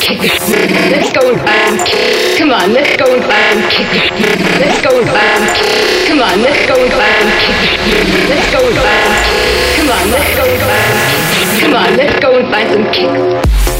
kick. Let's go and buy some kick. Come on, let's go and buy some kick. Let's go and buy some kick. Come on, let's go and buy some kick. Let's go and buy some kick. Come on, let's go and buy some kick. Come on, let's go and buy some kick.